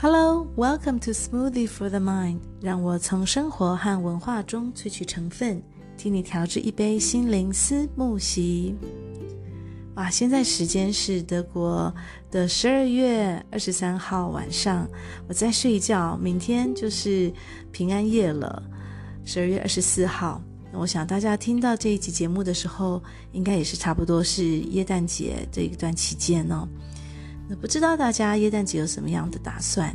Hello, welcome to Smoothie for the Mind。让我从生活和文化中萃取成分，替你调制一杯心灵思慕席。哇，现在时间是德国的十二月二十三号晚上，我在睡觉，明天就是平安夜了，十二月二十四号。我想大家听到这一集节目的时候，应该也是差不多是耶诞节这一段期间哦。那不知道大家耶诞节有什么样的打算？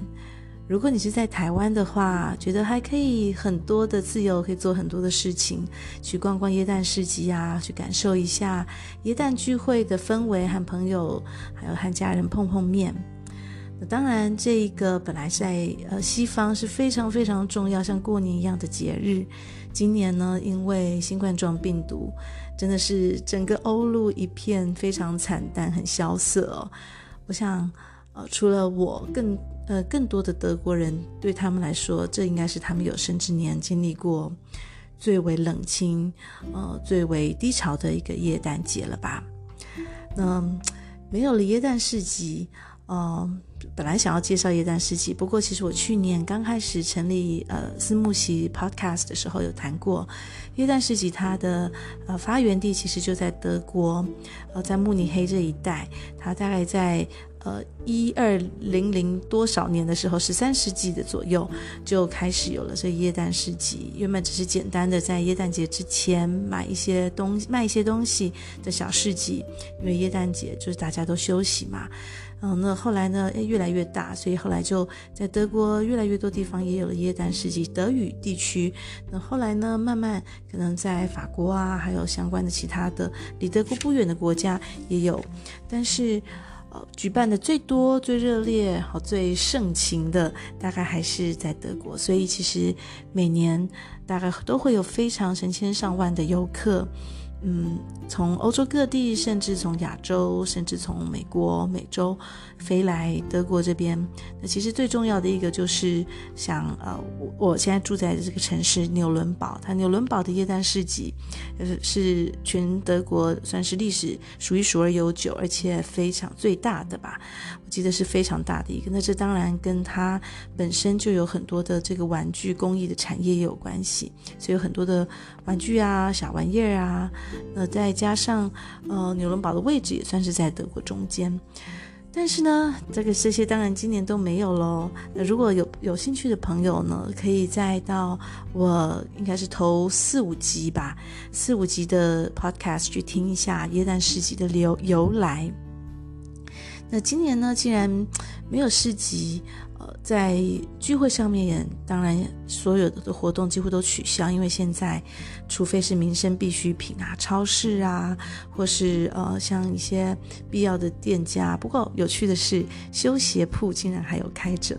如果你是在台湾的话，觉得还可以很多的自由，可以做很多的事情，去逛逛耶诞市集啊，去感受一下耶诞聚会的氛围，和朋友还有和家人碰碰面。那当然，这一个本来在呃西方是非常非常重要，像过年一样的节日，今年呢，因为新冠状病毒，真的是整个欧陆一片非常惨淡，很萧瑟哦。我想，呃，除了我更，呃更多的德国人，对他们来说，这应该是他们有生之年经历过最为冷清、呃最为低潮的一个耶诞节了吧？那没有了耶诞市集，呃，本来想要介绍耶诞市集，不过其实我去年刚开始成立呃思慕席 Podcast 的时候有谈过，耶诞市集它的呃发源地其实就在德国，呃在慕尼黑这一带，它大概在呃一二零零多少年的时候，十三世纪的左右就开始有了这耶诞市集，原本只是简单的在耶诞节之前买一些东卖一些东西的小市集，因为耶诞节就是大家都休息嘛。嗯，那后来呢，越来越大，所以后来就在德国越来越多地方也有了耶诞市集，德语地区。那后来呢，慢慢可能在法国啊，还有相关的其他的离德国不远的国家也有。但是，呃，举办的最多、最热烈、好最盛情的，大概还是在德国。所以其实每年大概都会有非常成千上万的游客。嗯，从欧洲各地，甚至从亚洲，甚至从美国、美洲飞来德国这边。那其实最重要的一个就是像呃，我我现在住在的这个城市纽伦堡，它纽伦堡的耶诞市集，是是全德国算是历史数一数二悠久，而且非常最大的吧。我记得是非常大的一个。那这当然跟它本身就有很多的这个玩具工艺的产业也有关系，所以有很多的玩具啊、小玩意儿啊。那再加上，呃，纽伦堡的位置也算是在德国中间，但是呢，这个这些当然今年都没有喽。那如果有有兴趣的朋友呢，可以再到我应该是头四五集吧，四五集的 podcast 去听一下耶诞市集的由由来。那今年呢，既然没有市集。在聚会上面，当然所有的活动几乎都取消，因为现在，除非是民生必需品啊，超市啊，或是呃像一些必要的店家。不过有趣的是，修鞋铺竟然还有开着，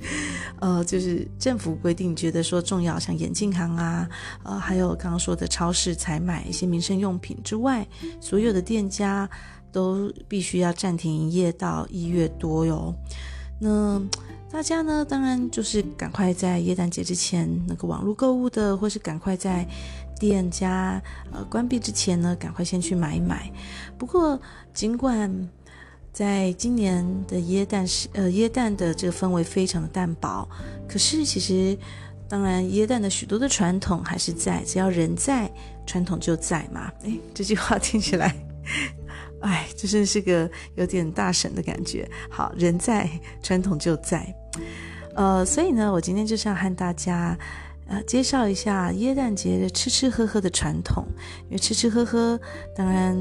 呃，就是政府规定觉得说重要，像眼镜行啊，呃，还有刚刚说的超市采买一些民生用品之外，所有的店家都必须要暂停营业到一月多哟。那大家呢，当然就是赶快在耶诞节之前那个网络购物的，或是赶快在店家呃关闭之前呢，赶快先去买一买。不过，尽管在今年的耶诞是呃耶诞的这个氛围非常的淡薄，可是其实当然耶诞的许多的传统还是在，只要人在，传统就在嘛。诶，这句话听起来。哎，就是是个有点大神的感觉。好，人在，传统就在。呃，所以呢，我今天就是要和大家呃介绍一下耶诞节的吃吃喝喝的传统。因为吃吃喝喝，当然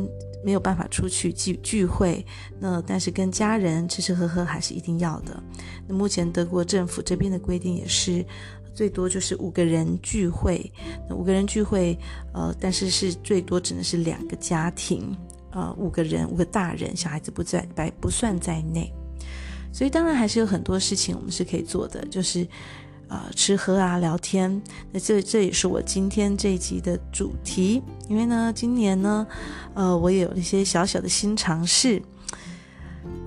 没有办法出去聚聚会，那但是跟家人吃吃喝喝还是一定要的。那目前德国政府这边的规定也是，最多就是五个人聚会。那五个人聚会，呃，但是是最多只能是两个家庭。呃，五个人，五个大人，小孩子不在，不不算在内，所以当然还是有很多事情我们是可以做的，就是呃吃喝啊，聊天。那这这也是我今天这一集的主题，因为呢，今年呢，呃，我也有一些小小的新尝试。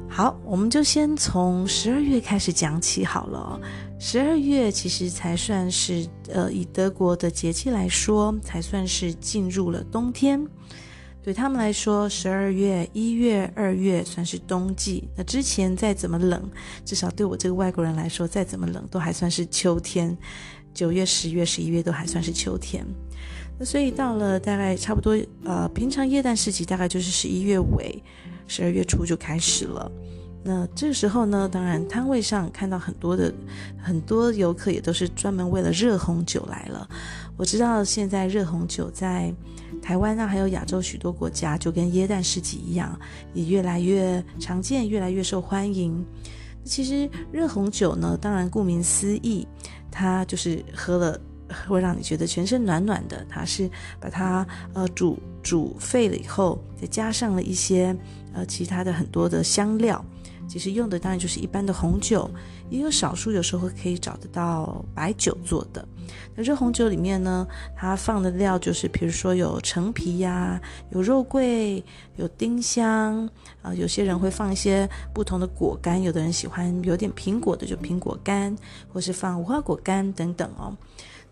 好，我们就先从十二月开始讲起好了。十二月其实才算是呃，以德国的节气来说，才算是进入了冬天。对他们来说，十二月、一月、二月算是冬季。那之前再怎么冷，至少对我这个外国人来说，再怎么冷都还算是秋天。九月、十月、十一月都还算是秋天。那所以到了大概差不多，呃，平常液氮时期大概就是十一月尾、十二月初就开始了。那这时候呢，当然摊位上看到很多的很多游客也都是专门为了热红酒来了。我知道现在热红酒在台湾啊，还有亚洲许多国家，就跟耶诞市集一样，也越来越常见，越来越受欢迎。其实热红酒呢，当然顾名思义，它就是喝了会让你觉得全身暖暖的。它是把它呃煮煮沸了以后，再加上了一些呃其他的很多的香料。其实用的当然就是一般的红酒，也有少数有时候可以找得到白酒做的。那热红酒里面呢，它放的料就是，比如说有陈皮呀，有肉桂，有丁香啊、有些人会放一些不同的果干，有的人喜欢有点苹果的就苹果干，或是放无花果干等等哦。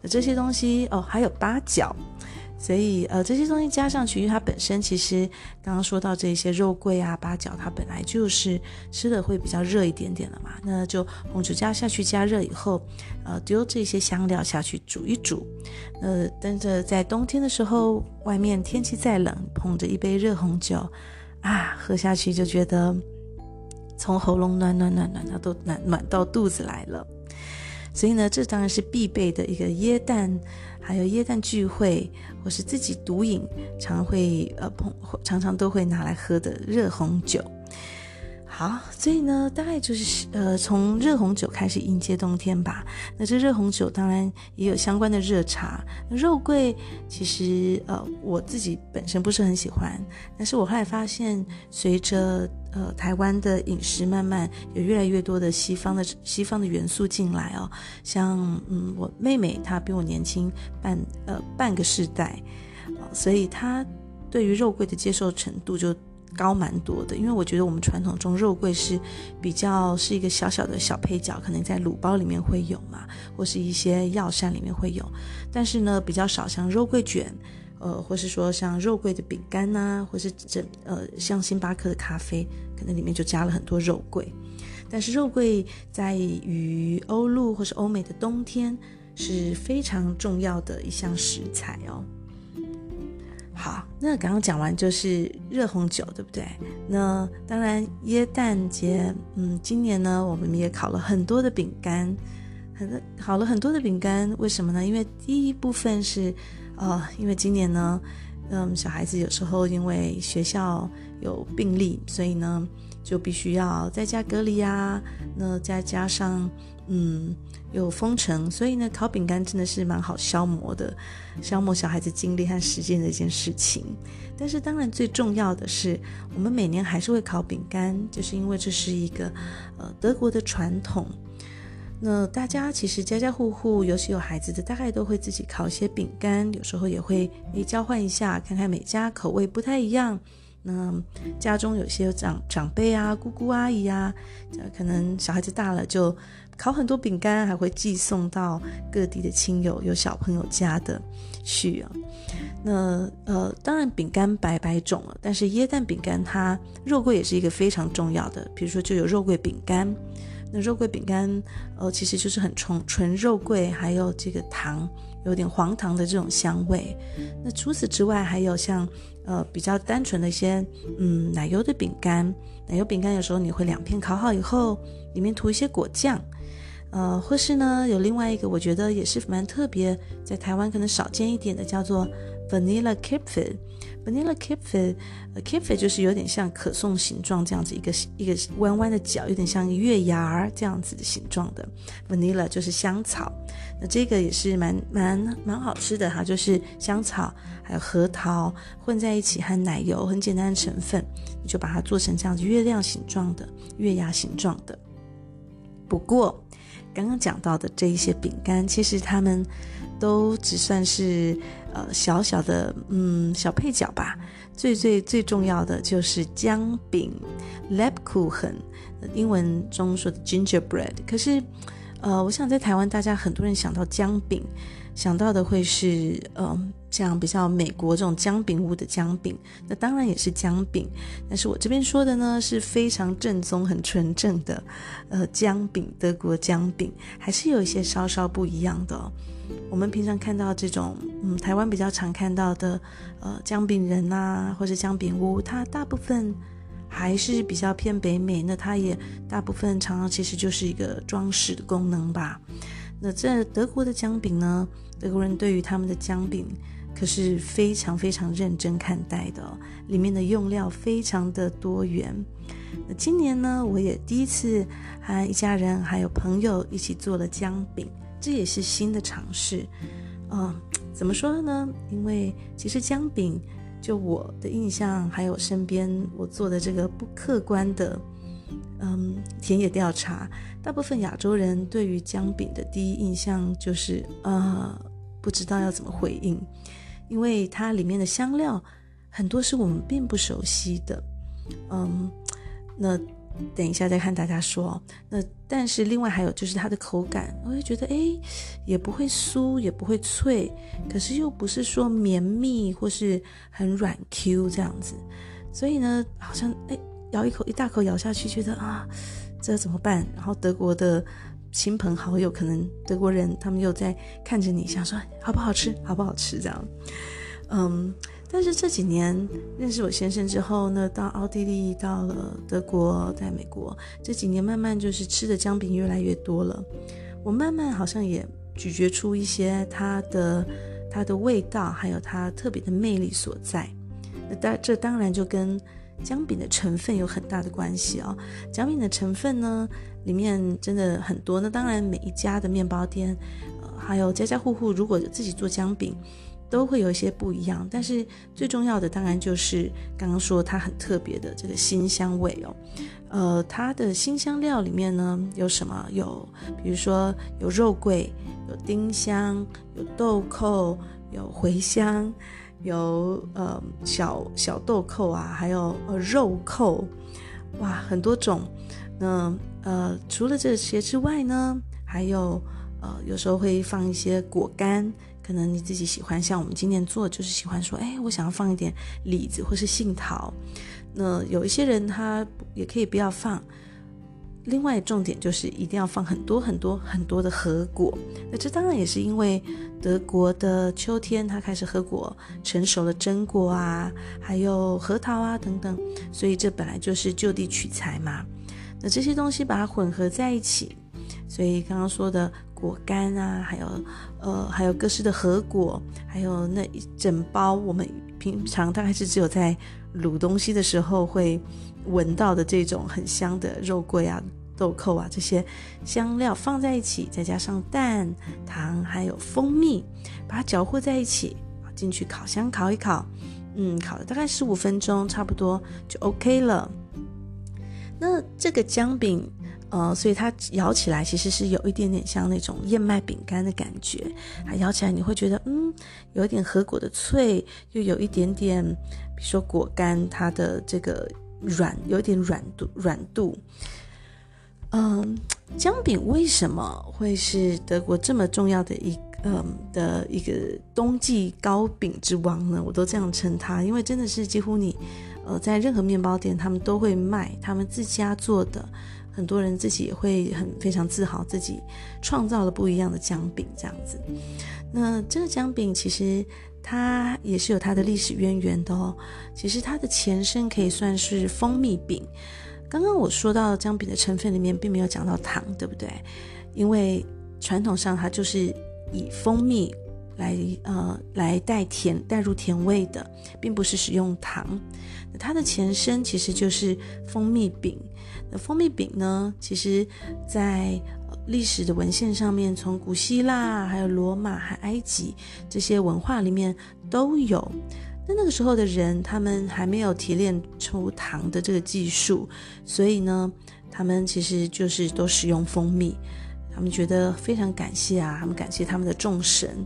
那这些东西哦，还有八角。所以，呃，这些东西加上去，因为它本身其实刚刚说到这些肉桂啊、八角，它本来就是吃的会比较热一点点的嘛。那就红酒加下去加热以后，呃，丢这些香料下去煮一煮。呃，但是在冬天的时候，外面天气再冷，捧着一杯热红酒，啊，喝下去就觉得从喉咙暖暖暖暖到都暖暖到肚子来了。所以呢，这当然是必备的一个椰蛋，还有耶诞聚会，或是自己独饮，常会呃碰，常常都会拿来喝的热红酒。好，所以呢，大概就是呃，从热红酒开始迎接冬天吧。那这热红酒当然也有相关的热茶。肉桂其实呃，我自己本身不是很喜欢，但是我后来发现，随着呃台湾的饮食慢慢有越来越多的西方的西方的元素进来哦，像嗯，我妹妹她比我年轻半呃半个世代，呃，所以她对于肉桂的接受程度就。高蛮多的，因为我觉得我们传统中肉桂是比较是一个小小的小配角，可能在卤包里面会有嘛，或是一些药膳里面会有，但是呢比较少像肉桂卷，呃，或是说像肉桂的饼干呐、或是整呃像星巴克的咖啡，可能里面就加了很多肉桂。但是肉桂在于欧陆或是欧美的冬天是非常重要的一项食材哦。好，那刚刚讲完就是热红酒，对不对？那当然，耶诞节，嗯，今年呢，我们也烤了很多的饼干，很多烤了很多的饼干。为什么呢？因为第一部分是，呃，因为今年呢，嗯，小孩子有时候因为学校有病例，所以呢，就必须要在家隔离啊。那再加上，嗯。有封城，所以呢，烤饼干真的是蛮好消磨的，消磨小孩子精力和时间的一件事情。但是当然最重要的是，我们每年还是会烤饼干，就是因为这是一个呃德国的传统。那大家其实家家户户，尤其有孩子的，大概都会自己烤一些饼干，有时候也会诶交换一下，看看每家口味不太一样。那家中有些长长辈啊、姑姑阿姨啊，可能小孩子大了就。烤很多饼干，还会寄送到各地的亲友、有小朋友家的去啊。那呃，当然饼干白白种了，但是椰蛋饼干它肉桂也是一个非常重要的。比如说，就有肉桂饼干。那肉桂饼干呃，其实就是很纯纯肉桂，还有这个糖，有点黄糖的这种香味。那除此之外，还有像呃比较单纯的一些嗯奶油的饼干。奶油饼干有时候你会两片烤好以后，里面涂一些果酱。呃，或是呢，有另外一个，我觉得也是蛮特别，在台湾可能少见一点的，叫做 Vanilla Kipfel。Vanilla Kipfel，呃，Kipfel 就是有点像可颂形状这样子，一个一个弯弯的角，有点像月牙儿这样子的形状的。Vanilla 就是香草，那这个也是蛮蛮蛮好吃的哈，就是香草还有核桃混在一起，和奶油很简单的成分，你就把它做成这样子月亮形状的、月牙形状的。不过，刚刚讲到的这一些饼干，其实他们都只算是呃小小的嗯小配角吧。最最最重要的就是姜饼 （Lebkuchen），英文中说的 gingerbread。可是呃，我想在台湾，大家很多人想到姜饼，想到的会是嗯，像比较美国这种姜饼屋的姜饼，那当然也是姜饼。但是我这边说的呢，是非常正宗、很纯正的呃姜饼，德国姜饼，还是有一些稍稍不一样的。我们平常看到这种，嗯，台湾比较常看到的，呃，姜饼人啊，或者姜饼屋，它大部分还是比较偏北美。那它也大部分常常其实就是一个装饰的功能吧。那这德国的姜饼呢，德国人对于他们的姜饼可是非常非常认真看待的哦，里面的用料非常的多元。那今年呢，我也第一次和一家人还有朋友一起做了姜饼。这也是新的尝试，嗯，怎么说呢？因为其实姜饼，就我的印象，还有身边我做的这个不客观的，嗯，田野调查，大部分亚洲人对于姜饼的第一印象就是，呃，不知道要怎么回应，因为它里面的香料很多是我们并不熟悉的，嗯，那。等一下再看大家说，那但是另外还有就是它的口感，我会觉得诶，也不会酥，也不会脆，可是又不是说绵密或是很软 Q 这样子，所以呢，好像诶，咬一口一大口咬下去，觉得啊，这怎么办？然后德国的亲朋好友，可能德国人他们又在看着你，想说好不好吃，好不好吃这样，嗯。但是这几年认识我先生之后呢，到奥地利，到了德国，在美国，这几年慢慢就是吃的姜饼越来越多了。我慢慢好像也咀嚼出一些它的它的味道，还有它特别的魅力所在。那当这当然就跟姜饼的成分有很大的关系哦。姜饼的成分呢，里面真的很多。那当然每一家的面包店，呃，还有家家户户如果自己做姜饼。都会有一些不一样，但是最重要的当然就是刚刚说它很特别的这个辛香味哦。呃，它的辛香料里面呢有什么？有比如说有肉桂，有丁香，有豆蔻，有茴香，有呃小小豆蔻啊，还有呃肉蔻，哇，很多种。那呃除了这些之外呢，还有呃有时候会放一些果干。可能你自己喜欢，像我们今年做，就是喜欢说，哎，我想要放一点李子或是杏桃。那有一些人他也可以不要放。另外重点就是一定要放很多很多很多的核果。那这当然也是因为德国的秋天，它开始核果成熟了榛果啊，还有核桃啊等等，所以这本来就是就地取材嘛。那这些东西把它混合在一起，所以刚刚说的。果干啊，还有呃，还有各式的核果，还有那一整包，我们平常大概是只有在卤东西的时候会闻到的这种很香的肉桂啊、豆蔻啊这些香料放在一起，再加上蛋、糖还有蜂蜜，把它搅和在一起，进去烤箱烤一烤，嗯，烤了大概十五分钟，差不多就 OK 了。那这个姜饼。呃，所以它咬起来其实是有一点点像那种燕麦饼干的感觉，它咬起来你会觉得，嗯，有一点核果的脆，又有一点点，比如说果干它的这个软，有点软度，软度。嗯，姜饼为什么会是德国这么重要的一嗯的一个冬季糕饼之王呢？我都这样称它，因为真的是几乎你呃在任何面包店，他们都会卖他们自家做的。很多人自己也会很非常自豪，自己创造了不一样的姜饼这样子。那这个姜饼其实它也是有它的历史渊源的哦。其实它的前身可以算是蜂蜜饼。刚刚我说到姜饼的成分里面并没有讲到糖，对不对？因为传统上它就是以蜂蜜来呃来带甜带入甜味的，并不是使用糖。它的前身其实就是蜂蜜饼。蜂蜜饼呢，其实在历史的文献上面，从古希腊、还有罗马、还埃及这些文化里面都有。那那个时候的人，他们还没有提炼出糖的这个技术，所以呢，他们其实就是都使用蜂蜜。他们觉得非常感谢啊，他们感谢他们的众神，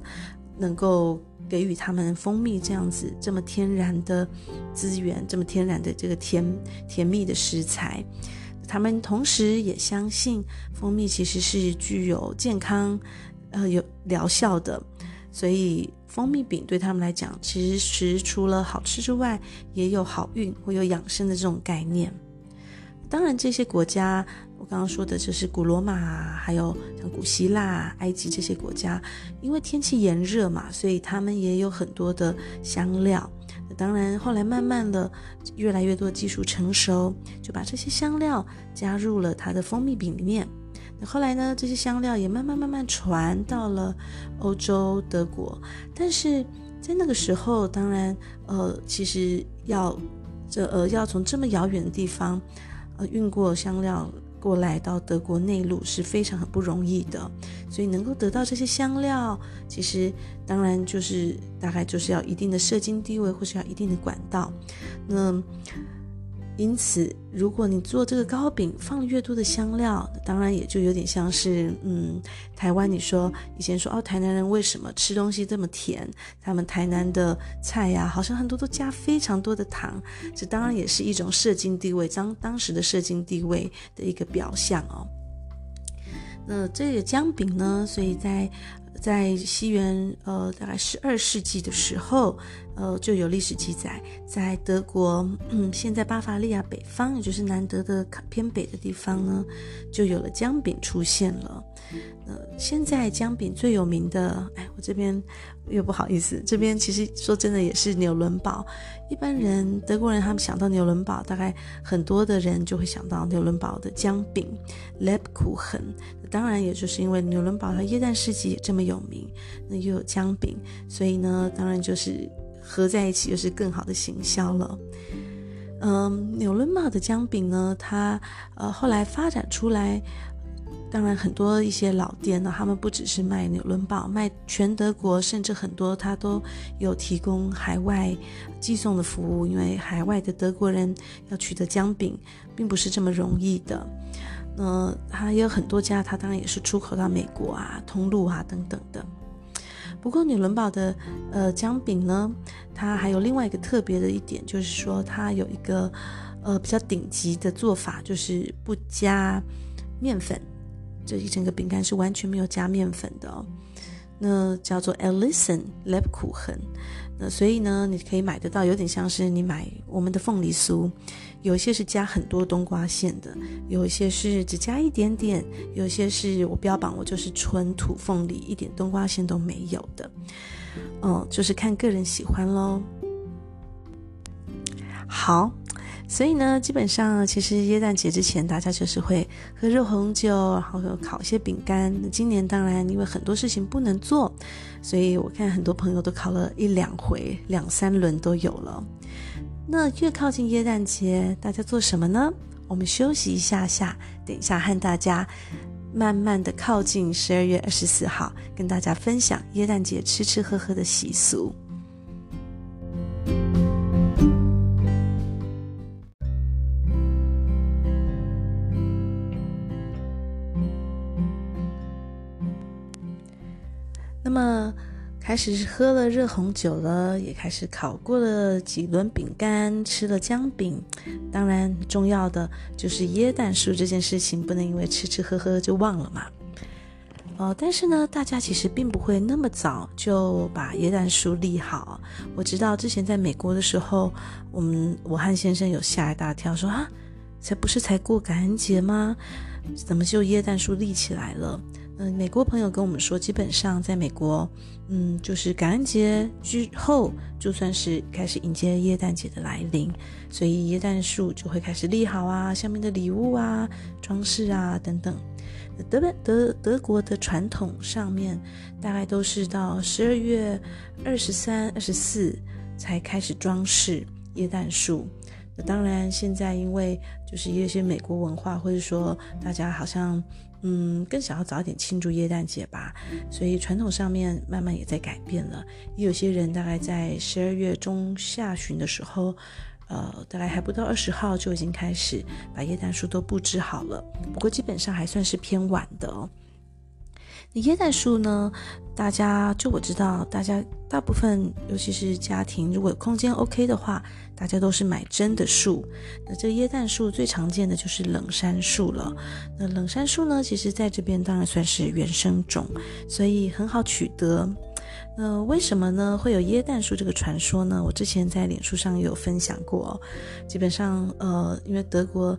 能够给予他们蜂蜜这样子这么天然的资源，这么天然的这个甜甜蜜的食材。他们同时也相信蜂蜜其实是具有健康，呃，有疗效的，所以蜂蜜饼对他们来讲，其实除了好吃之外，也有好运或有养生的这种概念。当然，这些国家我刚刚说的就是古罗马，还有像古希腊、埃及这些国家，因为天气炎热嘛，所以他们也有很多的香料。当然，后来慢慢的，越来越多技术成熟，就把这些香料加入了它的蜂蜜饼里面。那后来呢，这些香料也慢慢慢慢传到了欧洲德国。但是在那个时候，当然，呃，其实要这呃要从这么遥远的地方，呃，运过香料。过来到德国内陆是非常很不容易的，所以能够得到这些香料，其实当然就是大概就是要一定的社经地位，或是要一定的管道。那因此，如果你做这个糕饼放越多的香料，当然也就有点像是，嗯，台湾你说以前说哦，台南人为什么吃东西这么甜？他们台南的菜呀，好像很多都加非常多的糖，这当然也是一种社经地位，当当时的社经地位的一个表象哦。那这个姜饼呢，所以在。在西元呃大概十二世纪的时候，呃就有历史记载，在德国，嗯，现在巴伐利亚北方，也就是南德的偏北的地方呢，就有了姜饼出现了。呃，现在姜饼最有名的，哎，我这边又不好意思，这边其实说真的也是纽伦堡。一般人德国人他们想到纽伦堡，大概很多的人就会想到纽伦堡的姜饼 l e b k u h e n。当然，也就是因为纽伦堡和耶诞市集这么有名，那又有姜饼，所以呢，当然就是合在一起，又是更好的行销了。嗯，纽伦堡的姜饼呢，它呃后来发展出来。当然，很多一些老店呢，他们不只是卖纽伦堡，卖全德国，甚至很多他都有提供海外寄送的服务。因为海外的德国人要取得姜饼，并不是这么容易的。那它也有很多家，它当然也是出口到美国啊、通路啊等等的。不过纽伦堡的呃姜饼呢，它还有另外一个特别的一点，就是说它有一个呃比较顶级的做法，就是不加面粉。这一整个饼干是完全没有加面粉的哦，那叫做 Alison l e b k u h e n 那所以呢，你可以买得到，有点像是你买我们的凤梨酥，有些是加很多冬瓜馅的，有一些是只加一点点，有些是我标榜我就是纯土凤梨，一点冬瓜馅都没有的，嗯，就是看个人喜欢喽。好。所以呢，基本上其实耶诞节之前，大家就是会喝热红酒，然后烤一些饼干。今年当然因为很多事情不能做，所以我看很多朋友都烤了一两回，两三轮都有了。那越靠近耶诞节，大家做什么呢？我们休息一下下，等一下和大家慢慢的靠近十二月二十四号，跟大家分享耶诞节吃吃喝喝的习俗。那么，开始是喝了热红酒了，也开始烤过了几轮饼干，吃了姜饼。当然，重要的就是耶诞树这件事情，不能因为吃吃喝喝就忘了嘛。哦，但是呢，大家其实并不会那么早就把耶诞树立好。我知道之前在美国的时候，我们我和先生有吓一大跳，说啊，才不是才过感恩节吗？怎么就耶诞树立起来了？嗯，美国朋友跟我们说，基本上在美国，嗯，就是感恩节之后，就算是开始迎接耶诞节的来临，所以耶诞树就会开始立好啊，下面的礼物啊、装饰啊等等。德本德德国的传统上面，大概都是到十二月二十三、二十四才开始装饰耶诞树。那当然，现在因为就是一些美国文化，或者说大家好像。嗯，更想要早点庆祝耶诞节吧，所以传统上面慢慢也在改变了。也有些人大概在十二月中下旬的时候，呃，大概还不到二十号就已经开始把耶诞树都布置好了。不过基本上还算是偏晚的哦。那椰蛋树呢，大家就我知道，大家大部分，尤其是家庭，如果空间 OK 的话，大家都是买真的树。那这椰蛋树最常见的就是冷杉树了。那冷杉树呢，其实在这边当然算是原生种，所以很好取得。那为什么呢？会有椰蛋树这个传说呢？我之前在脸书上有分享过。基本上，呃，因为德国。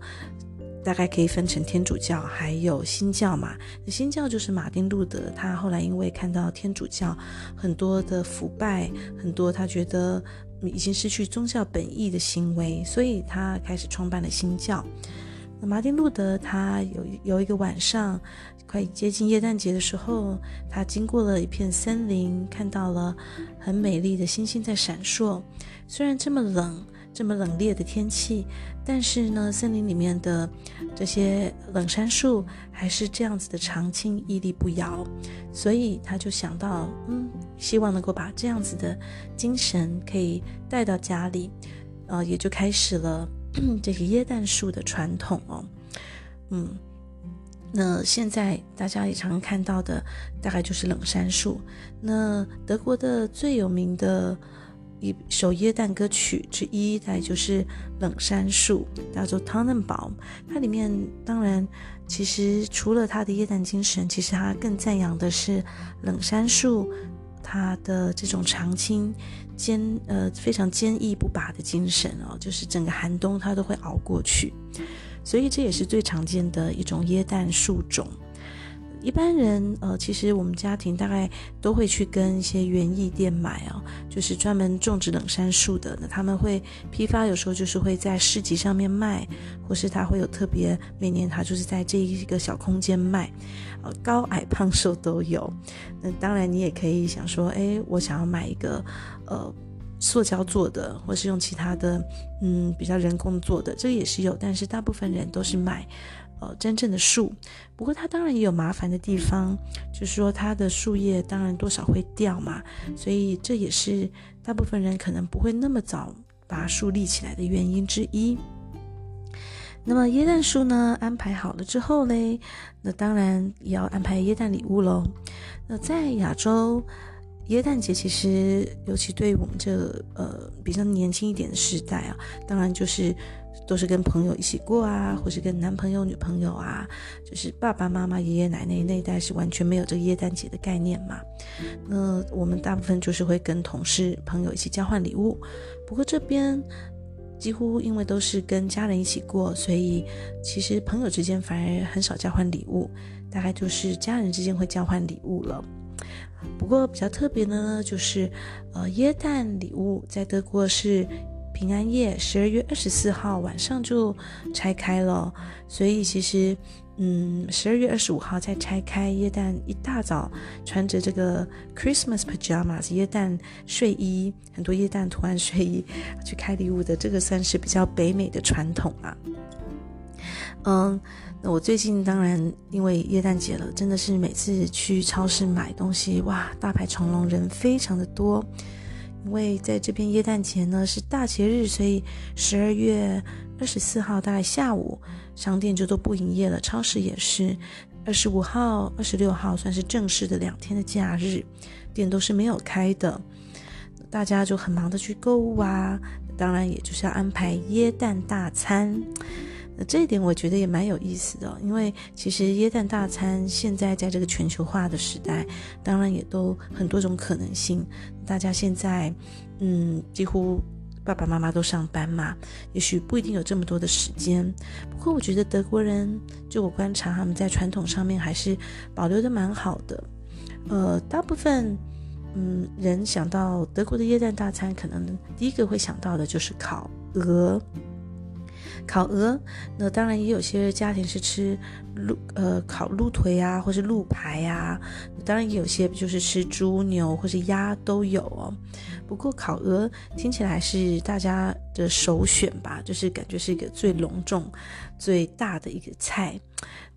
大概可以分成天主教还有新教嘛。那新教就是马丁路德，他后来因为看到天主教很多的腐败，很多他觉得已经失去宗教本意的行为，所以他开始创办了新教。那马丁路德他有有一个晚上，快接近耶诞节的时候，他经过了一片森林，看到了很美丽的星星在闪烁。虽然这么冷。这么冷冽的天气，但是呢，森林里面的这些冷杉树还是这样子的长青屹立不摇，所以他就想到，嗯，希望能够把这样子的精神可以带到家里，呃，也就开始了 这个椰蛋树的传统哦，嗯，那现在大家也常看到的大概就是冷杉树，那德国的最有名的。一首耶诞歌曲之一，大概就是《冷杉树》，叫做《Tannenbaum》。它里面当然，其实除了它的耶诞精神，其实它更赞扬的是冷杉树它的这种长青、坚呃非常坚毅不拔的精神哦，就是整个寒冬它都会熬过去。所以这也是最常见的一种耶诞树种。一般人，呃，其实我们家庭大概都会去跟一些园艺店买哦，就是专门种植冷杉树的。那他们会批发，有时候就是会在市集上面卖，或是他会有特别，每年他就是在这一个小空间卖，呃，高矮胖瘦都有。那当然，你也可以想说，哎，我想要买一个，呃，塑胶做的，或是用其他的，嗯，比较人工做的，这也是有，但是大部分人都是买。呃，真正的树，不过它当然也有麻烦的地方，就是说它的树叶当然多少会掉嘛，所以这也是大部分人可能不会那么早把树立起来的原因之一。那么椰蛋树呢，安排好了之后嘞，那当然也要安排椰蛋礼物喽。那在亚洲，耶诞节其实尤其对我们这呃比较年轻一点的时代啊，当然就是。都是跟朋友一起过啊，或是跟男朋友、女朋友啊，就是爸爸妈妈、爷爷奶奶那一代是完全没有这个耶诞节的概念嘛。那我们大部分就是会跟同事、朋友一起交换礼物。不过这边几乎因为都是跟家人一起过，所以其实朋友之间反而很少交换礼物，大概就是家人之间会交换礼物了。不过比较特别的呢，就是呃，耶诞礼物在德国是。平安夜十二月二十四号晚上就拆开了，所以其实，嗯，十二月二十五号再拆开耶诞，一大早穿着这个 Christmas pajamas 耶诞睡衣，很多耶诞图案睡衣 去开礼物的，这个算是比较北美的传统啊。嗯，那我最近当然因为耶诞节了，真的是每次去超市买东西，哇，大排长龙，人非常的多。因为在这边耶诞节呢是大节日，所以十二月二十四号大概下午，商店就都不营业了，超市也是。二十五号、二十六号算是正式的两天的假日，店都是没有开的，大家就很忙的去购物啊，当然也就是要安排耶诞大餐。那这一点我觉得也蛮有意思的，因为其实椰蛋大餐现在在这个全球化的时代，当然也都很多种可能性。大家现在，嗯，几乎爸爸妈妈都上班嘛，也许不一定有这么多的时间。不过我觉得德国人，就我观察，他们在传统上面还是保留的蛮好的。呃，大部分，嗯，人想到德国的椰蛋大餐，可能第一个会想到的就是烤鹅。烤鹅，那当然也有些家庭是吃鹿，呃，烤鹿腿啊，或是鹿排啊。当然也有些就是吃猪牛或是鸭都有哦。不过烤鹅听起来是大家的首选吧，就是感觉是一个最隆重、最大的一个菜。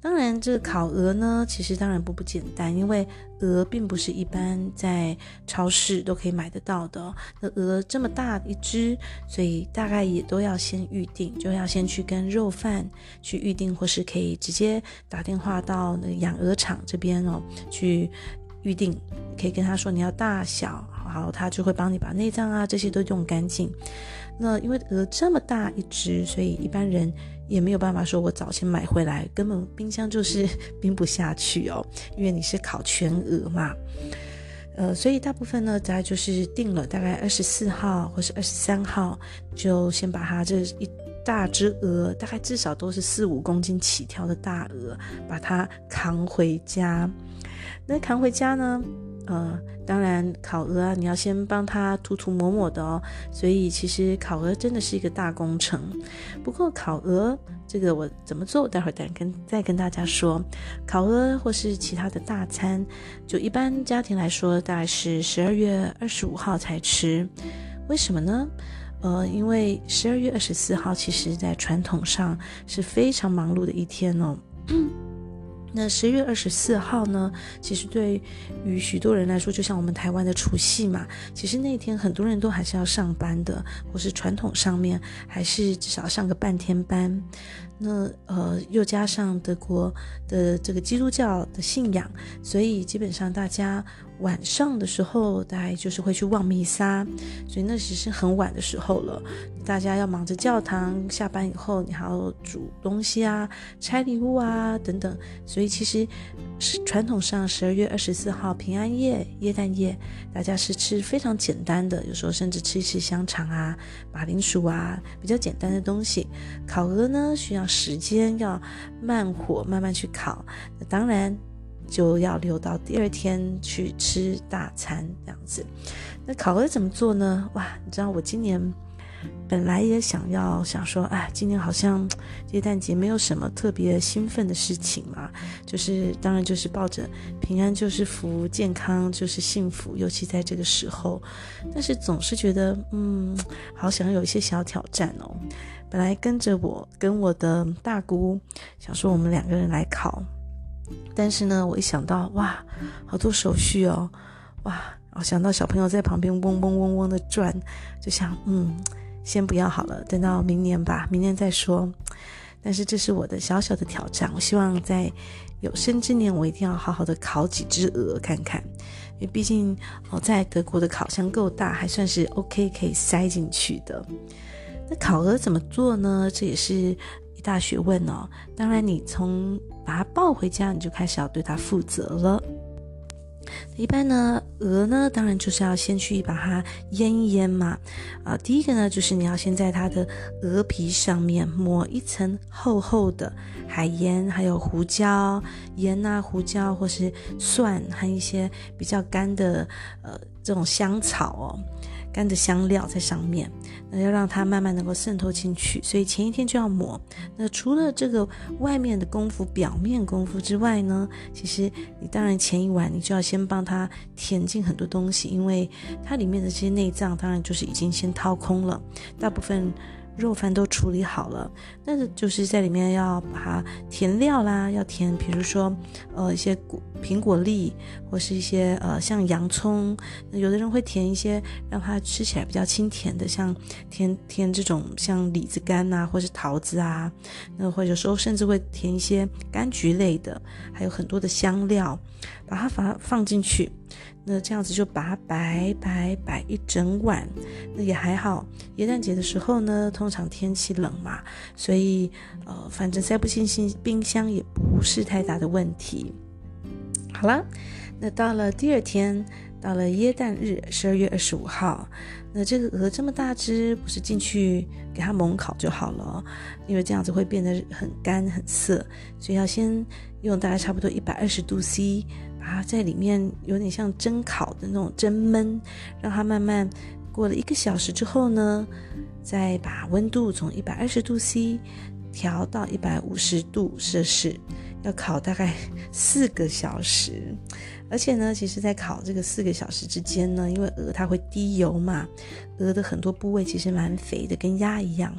当然，这个烤鹅呢，其实当然不不简单，因为鹅并不是一般在超市都可以买得到的。那鹅这么大一只，所以大概也都要先预定，就要先去跟肉贩去预定，或是可以直接打电话到那个养鹅场这边哦去预定，可以跟他说你要大小，好，他就会帮你把内脏啊这些都用干净。那因为鹅这么大一只，所以一般人。也没有办法说，我早先买回来，根本冰箱就是 冰不下去哦，因为你是烤全鹅嘛，呃，所以大部分呢，大概就是定了大概二十四号或是二十三号，就先把它这一大只鹅，大概至少都是四五公斤起跳的大鹅，把它扛回家。那扛回家呢？呃，当然烤鹅啊，你要先帮它涂涂抹抹的哦，所以其实烤鹅真的是一个大工程。不过烤鹅这个我怎么做，待会儿再跟再跟大家说。烤鹅或是其他的大餐，就一般家庭来说，大概是十二月二十五号才吃。为什么呢？呃，因为十二月二十四号，其实在传统上是非常忙碌的一天哦。那十月二十四号呢，其实对于许多人来说，就像我们台湾的除夕嘛，其实那天很多人都还是要上班的，或是传统上面还是至少上个半天班。那呃，又加上德国的这个基督教的信仰，所以基本上大家晚上的时候，大概就是会去望弥撒，所以那其实是很晚的时候了。大家要忙着教堂，下班以后你还要煮东西啊、拆礼物啊等等，所以其实是传统上十二月二十四号平安夜、耶诞夜，大家是吃非常简单的，有时候甚至吃一吃香肠啊、马铃薯啊，比较简单的东西。烤鹅呢，需要。时间要慢火慢慢去烤，那当然就要留到第二天去吃大餐这样子。那烤鹅怎么做呢？哇，你知道我今年本来也想要想说，哎，今年好像耶诞节没有什么特别兴奋的事情嘛，就是当然就是抱着平安就是福，健康就是幸福，尤其在这个时候，但是总是觉得嗯，好想有一些小挑战哦。本来跟着我跟我的大姑想说我们两个人来烤，但是呢，我一想到哇，好多手续哦，哇，我想到小朋友在旁边嗡嗡嗡嗡的转，就想嗯，先不要好了，等到明年吧，明年再说。但是这是我的小小的挑战，我希望在有生之年，我一定要好好的烤几只鹅看看，因为毕竟哦，在德国的烤箱够大，还算是 OK 可以塞进去的。那烤鹅怎么做呢？这也是一大学问哦。当然，你从把它抱回家，你就开始要对它负责了。一般呢，鹅呢，当然就是要先去把它腌一腌嘛。啊，第一个呢，就是你要先在它的鹅皮上面抹一层厚厚的海盐，还有胡椒、盐啊、胡椒或是蒜和一些比较干的呃这种香草哦。干的香料在上面，那要让它慢慢能够渗透进去，所以前一天就要抹。那除了这个外面的功夫、表面功夫之外呢，其实你当然前一晚你就要先帮它填进很多东西，因为它里面的这些内脏当然就是已经先掏空了，大部分。肉饭都处理好了，但是就是在里面要把它填料啦，要填，比如说呃一些果苹果粒，或是一些呃像洋葱，有的人会填一些让它吃起来比较清甜的，像填填这种像李子干呐，或是桃子啊，那或者有时候甚至会填一些柑橘类的，还有很多的香料，把它把它放进去。那这样子就把它摆摆摆一整晚，那也还好。耶诞节的时候呢，通常天气冷嘛，所以呃，反正塞不进冰箱也不是太大的问题。好了，那到了第二天，到了耶诞日，十二月二十五号，那这个鹅这么大只，不是进去给它猛烤就好了，因为这样子会变得很干很涩，所以要先用大概差不多一百二十度 C。啊在里面有点像蒸烤的那种蒸焖，让它慢慢过了一个小时之后呢，再把温度从一百二十度 C 调到一百五十度摄氏，要烤大概四个小时。而且呢，其实在烤这个四个小时之间呢，因为鹅它会滴油嘛，鹅的很多部位其实蛮肥的，跟鸭一样。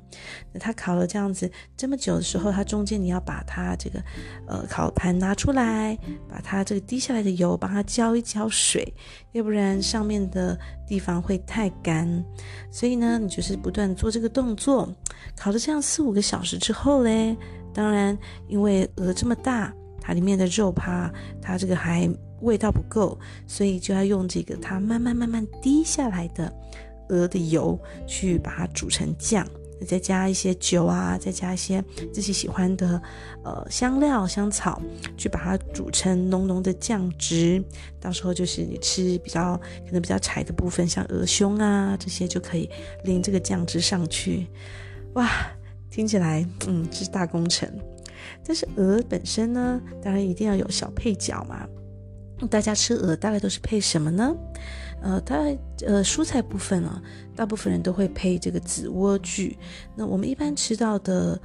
那它烤了这样子这么久的时候，它中间你要把它这个呃烤盘拿出来，把它这个滴下来的油帮它浇一浇水，要不然上面的地方会太干。所以呢，你就是不断做这个动作，烤了这样四五个小时之后嘞，当然因为鹅这么大，它里面的肉怕它这个还味道不够，所以就要用这个它慢慢慢慢滴下来的鹅的油去把它煮成酱。再加一些酒啊，再加一些自己喜欢的呃香料香草，去把它煮成浓浓的酱汁。到时候就是你吃比较可能比较柴的部分，像鹅胸啊这些，就可以淋这个酱汁上去。哇，听起来嗯这是大工程。但是鹅本身呢，当然一定要有小配角嘛。大家吃鹅大概都是配什么呢？呃，它呃蔬菜部分啊，大部分人都会配这个紫莴苣。那我们一般吃到的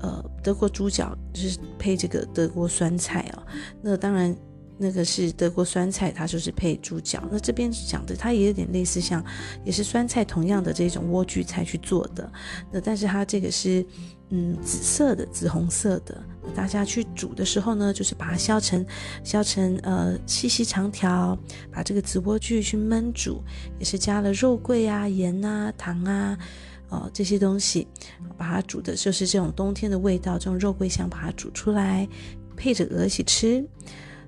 呃德国猪脚就是配这个德国酸菜啊。那当然那个是德国酸菜，它就是配猪脚。那这边讲的它也有点类似像，也是酸菜同样的这种莴苣菜去做的。那但是它这个是。嗯，紫色的，紫红色的。大家去煮的时候呢，就是把它削成，削成呃细细长条，把这个紫莴苣去焖煮，也是加了肉桂啊、盐啊、糖啊，哦、呃、这些东西，把它煮的就是这种冬天的味道，这种肉桂香把它煮出来，配着鹅一起吃。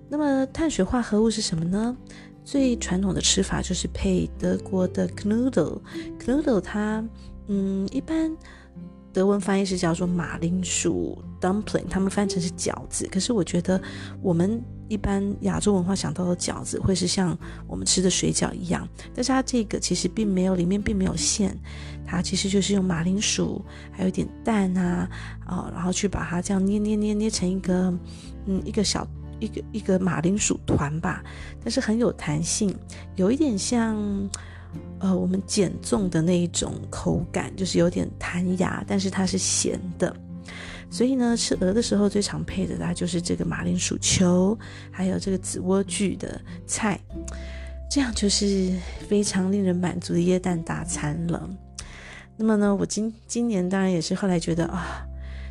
那么碳水化合物是什么呢？最传统的吃法就是配德国的 k n o o d l e k n o o d l e 它嗯一般。德文翻译是叫做马铃薯 dumpling，他们翻成是饺子。可是我觉得我们一般亚洲文化想到的饺子会是像我们吃的水饺一样，但是它这个其实并没有，里面并没有馅，它其实就是用马铃薯还有点蛋啊啊、然后去把它这样捏捏捏捏成一个嗯一个小一个一个马铃薯团吧，但是很有弹性，有一点像。呃，我们减重的那一种口感，就是有点弹牙，但是它是咸的。所以呢，吃鹅的时候最常配的，它就是这个马铃薯球，还有这个紫莴苣的菜，这样就是非常令人满足的椰蛋大餐了。那么呢，我今今年当然也是后来觉得啊，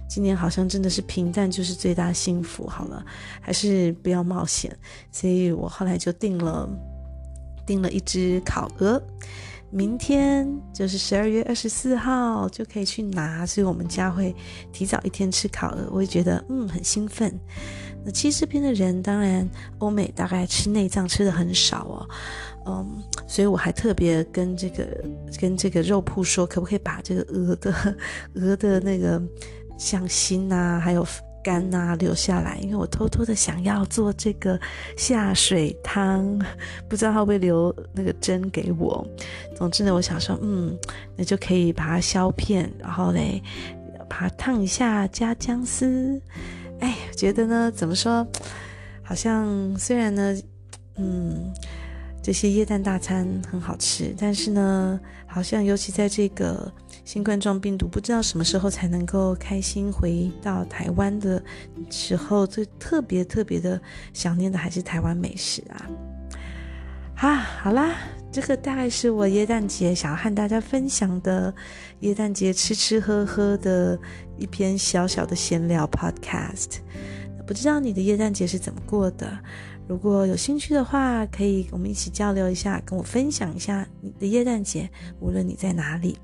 今年好像真的是平淡就是最大幸福，好了，还是不要冒险，所以我后来就定了。订了一只烤鹅，明天就是十二月二十四号就可以去拿，所以我们家会提早一天吃烤鹅，我也觉得嗯很兴奋。那其实这边的人当然欧美大概吃内脏吃的很少哦，嗯，所以我还特别跟这个跟这个肉铺说，可不可以把这个鹅的 鹅的那个像心啊，还有。肝呐、啊、留下来，因为我偷偷的想要做这个下水汤，不知道他会不会留那个针给我。总之呢，我想说，嗯，那就可以把它削片，然后嘞，把它烫一下，加姜丝。哎，觉得呢，怎么说？好像虽然呢，嗯，这些耶诞大餐很好吃，但是呢，好像尤其在这个。新冠状病毒不知道什么时候才能够开心回到台湾的时候，最特别特别的想念的还是台湾美食啊！啊，好啦，这个大概是我耶诞节想要和大家分享的耶诞节吃吃喝喝的一篇小小的闲聊 podcast。不知道你的耶诞节是怎么过的？如果有兴趣的话，可以我们一起交流一下，跟我分享一下你的耶诞节，无论你在哪里。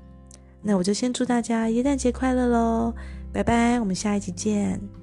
那我就先祝大家元旦节快乐喽，拜拜，我们下一集见。